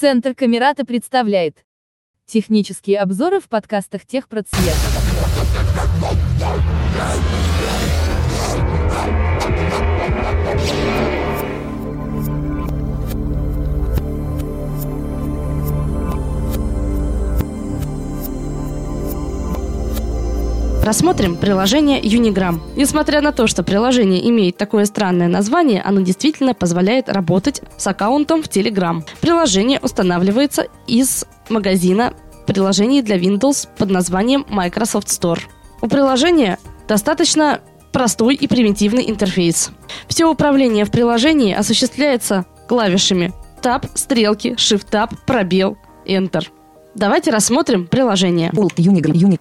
Центр Камерата представляет технические обзоры в подкастах Техпроцвет. Рассмотрим приложение Unigram. Несмотря на то, что приложение имеет такое странное название, оно действительно позволяет работать с аккаунтом в Telegram. Приложение устанавливается из магазина приложений для Windows под названием Microsoft Store. У приложения достаточно простой и примитивный интерфейс. Все управление в приложении осуществляется клавишами Tab, стрелки, Shift-Tab, пробел, Enter. Давайте рассмотрим приложение. Unigram Unit.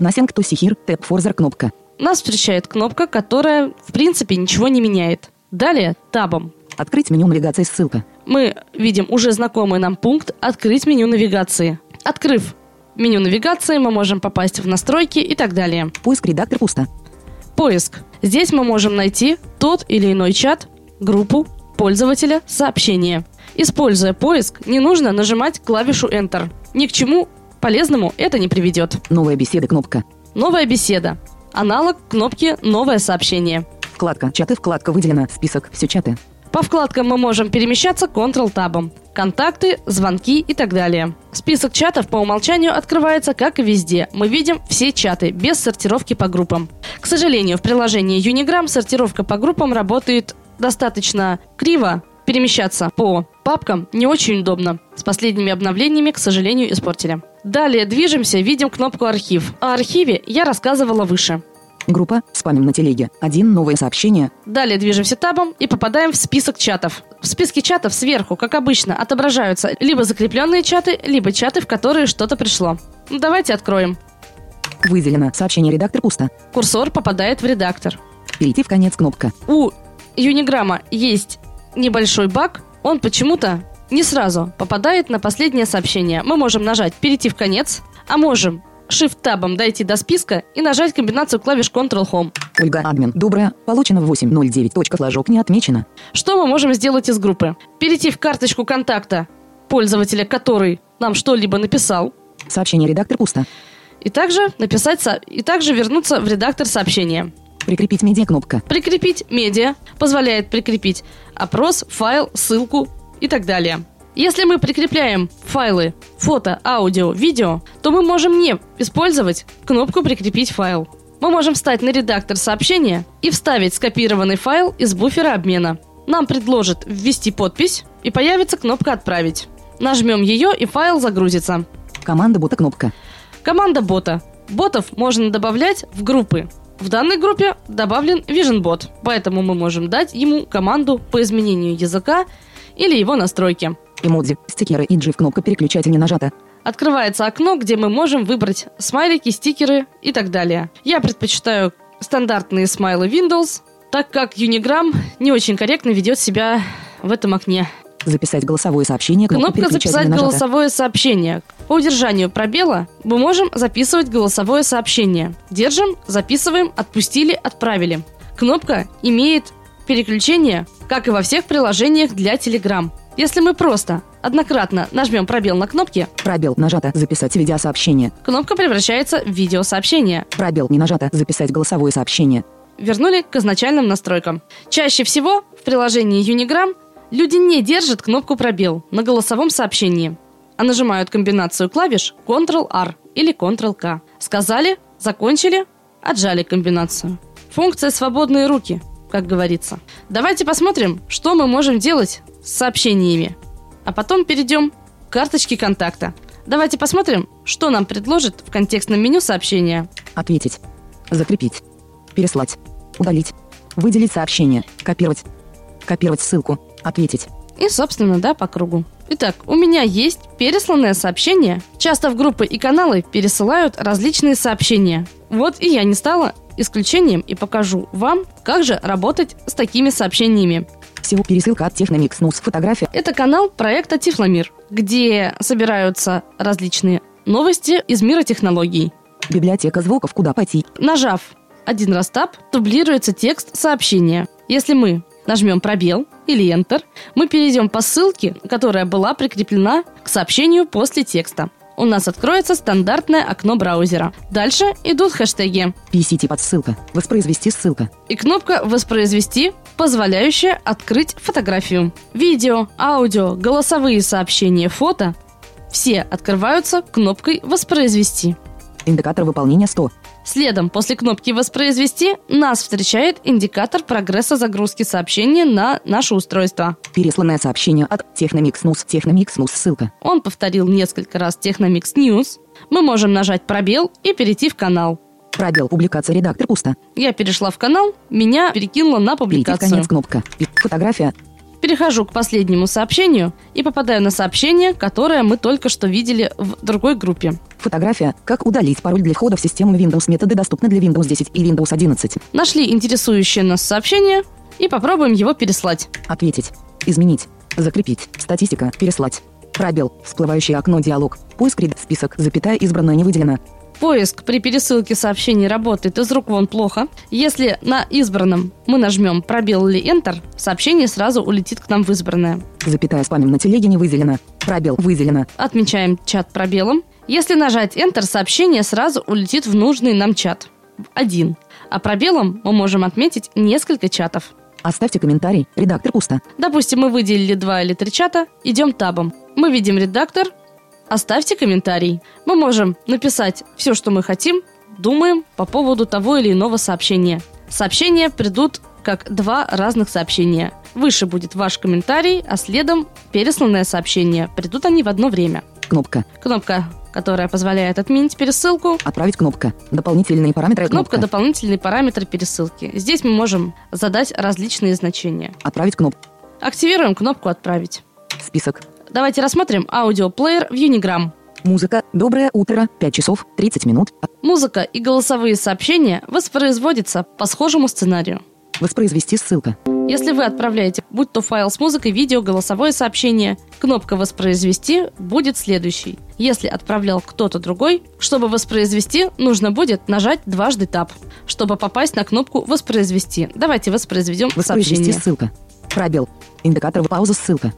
Nothing to see here. Tab Forza кнопка. Нас встречает кнопка, которая в принципе ничего не меняет. Далее табом. Открыть меню навигации ссылка. Мы видим уже знакомый нам пункт «Открыть меню навигации». Открыв меню навигации, мы можем попасть в настройки и так далее. Поиск редактор пусто. Поиск. Здесь мы можем найти тот или иной чат, группу, пользователя, сообщение. Используя поиск, не нужно нажимать клавишу Enter. Ни к чему полезному это не приведет. Новая беседа кнопка. Новая беседа. Аналог кнопки «Новое сообщение». Вкладка чаты. Вкладка выделена. Список. Все чаты. По вкладкам мы можем перемещаться Ctrl-табом. Контакты, звонки и так далее. Список чатов по умолчанию открывается, как и везде. Мы видим все чаты, без сортировки по группам. К сожалению, в приложении Unigram сортировка по группам работает достаточно криво. Перемещаться по папкам не очень удобно. С последними обновлениями, к сожалению, испортили. Далее движемся, видим кнопку «Архив». О архиве я рассказывала выше. Группа. Спамим на телеге. Один. Новое сообщение. Далее движемся табом и попадаем в список чатов. В списке чатов сверху, как обычно, отображаются либо закрепленные чаты, либо чаты, в которые что-то пришло. Ну, Давайте откроем. Выделено. Сообщение редактор пусто. Курсор попадает в редактор. Перейти в конец кнопка. У Юниграмма есть небольшой баг. Он почему-то не сразу попадает на последнее сообщение. Мы можем нажать «Перейти в конец», а можем Shift-табом дойти до списка и нажать комбинацию клавиш Ctrl-Home. Ольга Админ. Доброе. Получено в 8.09. Точка флажок не отмечено. Что мы можем сделать из группы? Перейти в карточку контакта пользователя, который нам что-либо написал, Сообщение редактор пусто. и также написать и также вернуться в редактор сообщения. Прикрепить медиа кнопка. Прикрепить медиа позволяет прикрепить опрос, файл, ссылку и так далее. Если мы прикрепляем файлы фото, аудио, видео, то мы можем не использовать кнопку «Прикрепить файл». Мы можем встать на редактор сообщения и вставить скопированный файл из буфера обмена. Нам предложат ввести подпись и появится кнопка «Отправить». Нажмем ее и файл загрузится. Команда бота кнопка. Команда бота. Ботов можно добавлять в группы. В данной группе добавлен Vision Bot, поэтому мы можем дать ему команду по изменению языка или его настройки. Эмодзи. Стикеры и джив кнопка переключатель не нажата. Открывается окно, где мы можем выбрать смайлики, стикеры и так далее. Я предпочитаю стандартные смайлы Windows, так как Unigram не очень корректно ведет себя в этом окне. Записать голосовое сообщение. Кнопка, «Записать голосовое сообщение». По удержанию пробела мы можем записывать голосовое сообщение. Держим, записываем, отпустили, отправили. Кнопка имеет переключение, как и во всех приложениях для Telegram. Если мы просто однократно нажмем пробел на кнопке, Пробел. Нажато. Записать видеосообщение. кнопка превращается в видеосообщение. Пробел. Не нажато. Записать голосовое сообщение. Вернули к изначальным настройкам. Чаще всего в приложении Unigram люди не держат кнопку пробел на голосовом сообщении, а нажимают комбинацию клавиш Ctrl-R или Ctrl-K. Сказали, закончили, отжали комбинацию. Функция «свободные руки», как говорится. Давайте посмотрим, что мы можем делать с сообщениями. А потом перейдем к карточке контакта. Давайте посмотрим, что нам предложит в контекстном меню сообщения. Ответить. Закрепить. Переслать. Удалить. Выделить сообщение. Копировать. Копировать ссылку. Ответить. И, собственно, да, по кругу. Итак, у меня есть пересланное сообщение. Часто в группы и каналы пересылают различные сообщения. Вот и я не стала исключением и покажу вам, как же работать с такими сообщениями. Всего пересылка от Техномикс Нус. Фотография. Это канал проекта Тифломир, где собираются различные новости из мира технологий. Библиотека звуков. Куда пойти? Нажав один раз таб, дублируется текст сообщения. Если мы нажмем пробел или Enter, мы перейдем по ссылке, которая была прикреплена к сообщению после текста. У нас откроется стандартное окно браузера. Дальше идут хэштеги PCT подссылка. Воспроизвести ссылка. и кнопка «Воспроизвести», позволяющая открыть фотографию. Видео, аудио, голосовые сообщения, фото – все открываются кнопкой «Воспроизвести». Индикатор выполнения 100. Следом, после кнопки «Воспроизвести», нас встречает индикатор прогресса загрузки сообщения на наше устройство. Пересланное сообщение от Техномикс Нус. Техномикс Нус ссылка. Он повторил несколько раз Technomix News. Мы можем нажать пробел и перейти в канал. Пробел. Публикация редактор пусто. Я перешла в канал, меня перекинуло на Перейти в публикацию. конец кнопка. Фотография. Перехожу к последнему сообщению и попадаю на сообщение, которое мы только что видели в другой группе. Фотография. Как удалить пароль для входа в систему Windows. Методы доступны для Windows 10 и Windows 11. Нашли интересующее нас сообщение и попробуем его переслать. Ответить. Изменить. Закрепить. Статистика. Переслать. Пробел. Всплывающее окно диалог. Поиск ред. Список. Запятая избранное не выделено. Поиск при пересылке сообщений работает из рук вон плохо. Если на избранном мы нажмем пробел или Enter, сообщение сразу улетит к нам в избранное. Запятая спамим на телеге не выделено. Пробел. Выделено. Отмечаем чат пробелом. Если нажать Enter, сообщение сразу улетит в нужный нам чат. Один. А пробелом мы можем отметить несколько чатов. Оставьте комментарий. Редактор пусто. Допустим, мы выделили два или три чата, идем табом. Мы видим редактор, оставьте комментарий. Мы можем написать все, что мы хотим, думаем по поводу того или иного сообщения. Сообщения придут как два разных сообщения. Выше будет ваш комментарий, а следом пересланное сообщение. Придут они в одно время. Кнопка. Кнопка, которая позволяет отменить пересылку. Отправить кнопка. Дополнительные параметры. Кнопка «Дополнительные параметры пересылки». Здесь мы можем задать различные значения. Отправить кнопку. Активируем кнопку «Отправить». Список. Давайте рассмотрим аудиоплеер в Unigram. Музыка. Доброе утро. 5 часов 30 минут. Музыка и голосовые сообщения воспроизводятся по схожему сценарию. Воспроизвести ссылка. Если вы отправляете, будь то файл с музыкой, видео, голосовое сообщение, кнопка «Воспроизвести» будет следующей. Если отправлял кто-то другой, чтобы воспроизвести, нужно будет нажать дважды тап, чтобы попасть на кнопку «Воспроизвести». Давайте воспроизведем Воспроизвести сообщение. ссылка. Пробел. Индикатор пауза ссылка.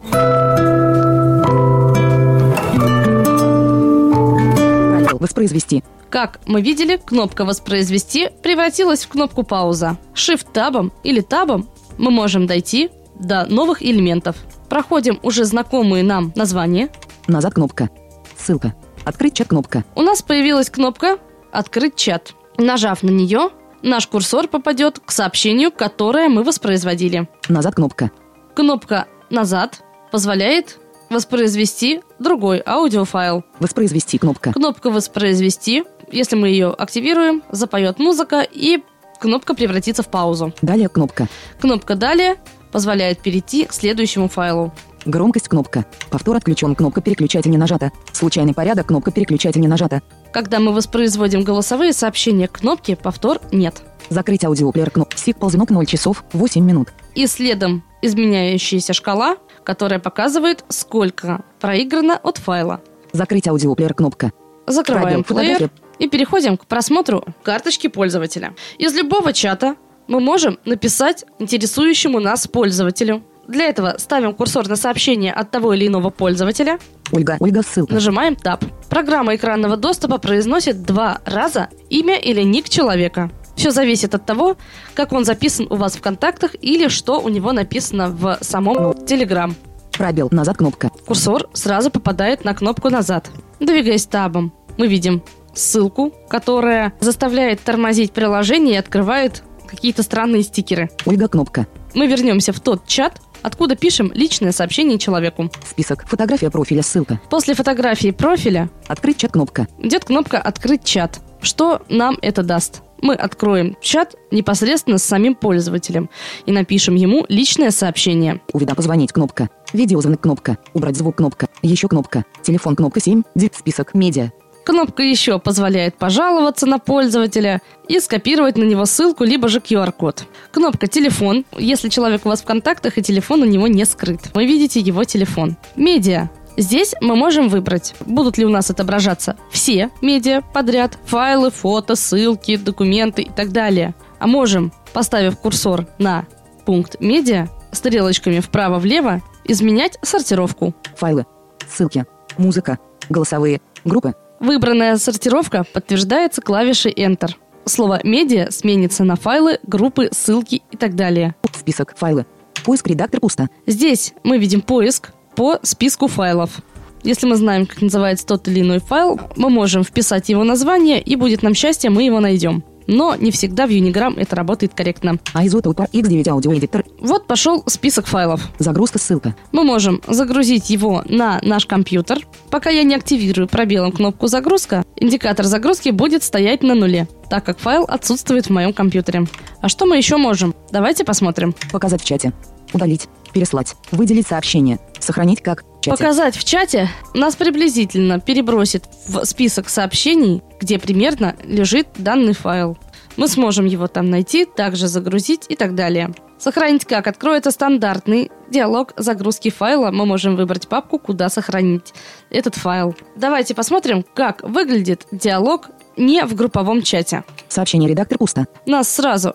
Воспроизвести. Как мы видели, кнопка «Воспроизвести» превратилась в кнопку «Пауза». Shift-табом или табом мы можем дойти до новых элементов. Проходим уже знакомые нам названия. Назад кнопка. Ссылка. Открыть чат кнопка. У нас появилась кнопка «Открыть чат». Нажав на нее, наш курсор попадет к сообщению, которое мы воспроизводили. Назад кнопка. Кнопка «Назад» позволяет воспроизвести другой аудиофайл. Воспроизвести кнопка. Кнопка «Воспроизвести», если мы ее активируем, запоет музыка и кнопка превратится в паузу. Далее кнопка. Кнопка «Далее» позволяет перейти к следующему файлу. Громкость кнопка. Повтор отключен. Кнопка переключатель не нажата. Случайный порядок. Кнопка переключатель не нажата. Когда мы воспроизводим голосовые сообщения, кнопки «Повтор» нет. Закрыть аудиоплеер кнопка. Сик ползунок 0 часов 8 минут. И следом изменяющаяся шкала, которая показывает, сколько проиграно от файла. Закрыть аудиоплеер кнопка. Закрываем плеер и переходим к просмотру карточки пользователя. Из любого чата мы можем написать интересующему нас пользователю. Для этого ставим курсор на сообщение от того или иного пользователя, Ольга. Ольга ссылка. нажимаем Tab. Программа экранного доступа произносит два раза имя или ник человека. Все зависит от того, как он записан у вас в контактах или что у него написано в самом Telegram. Пробел. Назад кнопка. Курсор сразу попадает на кнопку «Назад». Двигаясь табом, мы видим ссылку, которая заставляет тормозить приложение и открывает какие-то странные стикеры. Ольга кнопка. Мы вернемся в тот чат, откуда пишем личное сообщение человеку. Список. Фотография профиля ссылка. После фотографии профиля Открыть чат кнопка. идет кнопка «Открыть чат». Что нам это даст? Мы откроем чат непосредственно с самим пользователем и напишем ему личное сообщение. Уведа позвонить кнопка. Видеозвонок кнопка. Убрать звук кнопка. Еще кнопка. Телефон кнопка 7. Дит список. Медиа. Кнопка еще позволяет пожаловаться на пользователя и скопировать на него ссылку, либо же QR-код. Кнопка «Телефон», если человек у вас в контактах и телефон у него не скрыт. Вы видите его телефон. Медиа. Здесь мы можем выбрать, будут ли у нас отображаться все медиа подряд, файлы, фото, ссылки, документы и так далее. А можем, поставив курсор на пункт медиа, стрелочками вправо-влево изменять сортировку. Файлы. Ссылки. Музыка. Голосовые. Группы. Выбранная сортировка подтверждается клавишей Enter. Слово «медиа» сменится на файлы, группы, ссылки и так далее. Список. Файлы. Поиск редактор пусто. Здесь мы видим поиск по списку файлов. Если мы знаем, как называется тот или иной файл, мы можем вписать его название, и будет нам счастье, мы его найдем. Но не всегда в Unigram это работает корректно. iZotope X9 Audio Editor. Вот пошел список файлов. Загрузка ссылка. Мы можем загрузить его на наш компьютер. Пока я не активирую пробелом кнопку «Загрузка», индикатор загрузки будет стоять на нуле, так как файл отсутствует в моем компьютере. А что мы еще можем? Давайте посмотрим. Показать в чате. Удалить. Переслать. Выделить сообщение. Сохранить как. Чате. Показать в чате нас приблизительно перебросит в список сообщений, где примерно лежит данный файл. Мы сможем его там найти, также загрузить и так далее. Сохранить как? Откроется стандартный диалог загрузки файла. Мы можем выбрать папку, куда сохранить этот файл. Давайте посмотрим, как выглядит диалог не в групповом чате. Сообщение редактор пусто. Нас сразу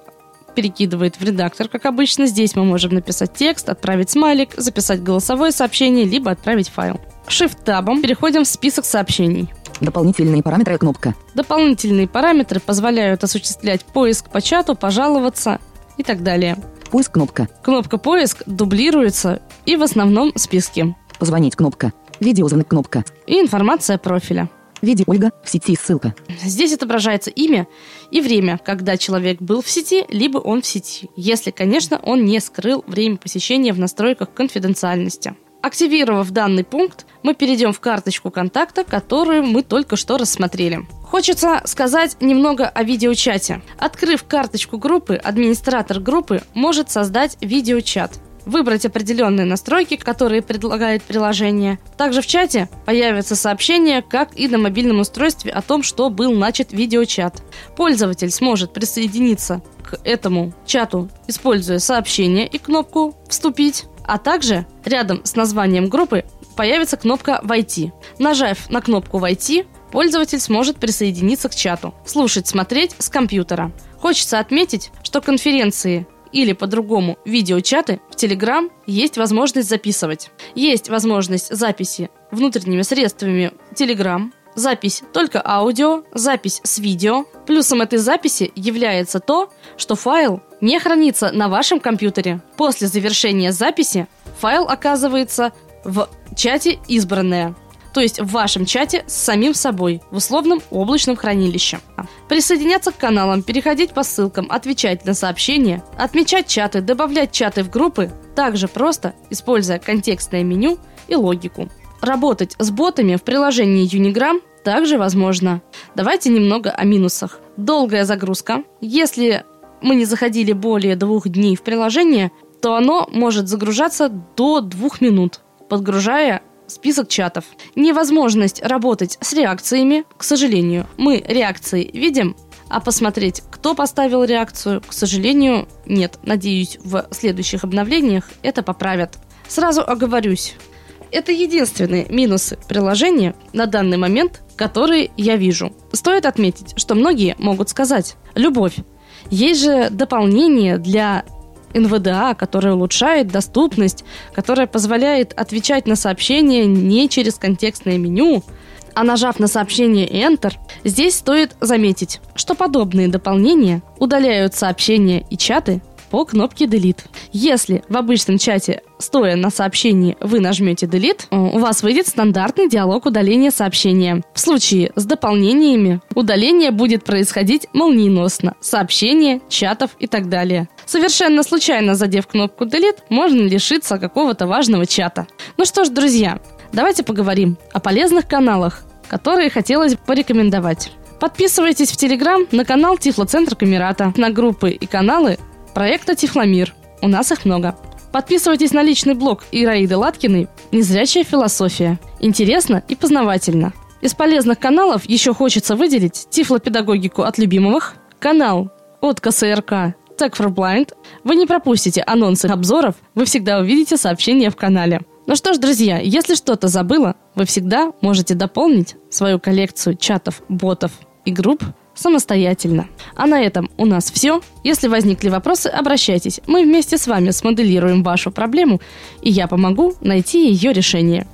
перекидывает в редактор, как обычно. Здесь мы можем написать текст, отправить смайлик, записать голосовое сообщение, либо отправить файл. Shift-табом переходим в список сообщений. Дополнительные параметры кнопка. Дополнительные параметры позволяют осуществлять поиск по чату, пожаловаться и так далее. Поиск кнопка. Кнопка «Поиск» дублируется и в основном списке. Позвонить кнопка. Видеозвонок кнопка. И информация профиля. Видео Ольга. В сети ссылка. Здесь отображается имя и время, когда человек был в сети, либо он в сети. Если, конечно, он не скрыл время посещения в настройках конфиденциальности. Активировав данный пункт, мы перейдем в карточку контакта, которую мы только что рассмотрели. Хочется сказать немного о видеочате. Открыв карточку группы, администратор группы может создать видеочат выбрать определенные настройки, которые предлагает приложение. Также в чате появится сообщение, как и на мобильном устройстве о том, что был начат видеочат. Пользователь сможет присоединиться к этому чату, используя сообщение и кнопку «Вступить», а также рядом с названием группы появится кнопка «Войти». Нажав на кнопку «Войти», пользователь сможет присоединиться к чату, слушать, смотреть с компьютера. Хочется отметить, что конференции или по-другому видеочаты в Telegram есть возможность записывать. Есть возможность записи внутренними средствами Telegram, запись только аудио, запись с видео. Плюсом этой записи является то, что файл не хранится на вашем компьютере. После завершения записи файл оказывается в чате «Избранное», то есть в вашем чате с самим собой в условном облачном хранилище. Присоединяться к каналам, переходить по ссылкам, отвечать на сообщения, отмечать чаты, добавлять чаты в группы, также просто используя контекстное меню и логику. Работать с ботами в приложении Unigram также возможно. Давайте немного о минусах. Долгая загрузка. Если мы не заходили более двух дней в приложение, то оно может загружаться до двух минут, подгружая список чатов. Невозможность работать с реакциями, к сожалению. Мы реакции видим, а посмотреть, кто поставил реакцию, к сожалению, нет. Надеюсь, в следующих обновлениях это поправят. Сразу оговорюсь. Это единственные минусы приложения на данный момент, которые я вижу. Стоит отметить, что многие могут сказать «любовь». Есть же дополнение для НВДА, которая улучшает доступность, которая позволяет отвечать на сообщения не через контекстное меню, а нажав на сообщение Enter, здесь стоит заметить, что подобные дополнения удаляют сообщения и чаты по кнопке Delete. Если в обычном чате, стоя на сообщении, вы нажмете Delete, э, у вас выйдет стандартный диалог удаления сообщения. В случае с дополнениями удаление будет происходить молниеносно. Сообщения, чатов и так далее. Совершенно случайно задев кнопку Delete, можно лишиться какого-то важного чата. Ну что ж, друзья, давайте поговорим о полезных каналах, которые хотелось бы порекомендовать. Подписывайтесь в Телеграм на канал Тифлоцентр Камерата, на группы и каналы проекта Тифломир. У нас их много. Подписывайтесь на личный блог Ираиды Латкиной «Незрячая философия». Интересно и познавательно. Из полезных каналов еще хочется выделить тифлопедагогику от любимых, канал от КСРК Tech for Blind. Вы не пропустите анонсы обзоров, вы всегда увидите сообщения в канале. Ну что ж, друзья, если что-то забыла, вы всегда можете дополнить свою коллекцию чатов, ботов и групп самостоятельно. А на этом у нас все. Если возникли вопросы, обращайтесь. Мы вместе с вами смоделируем вашу проблему, и я помогу найти ее решение.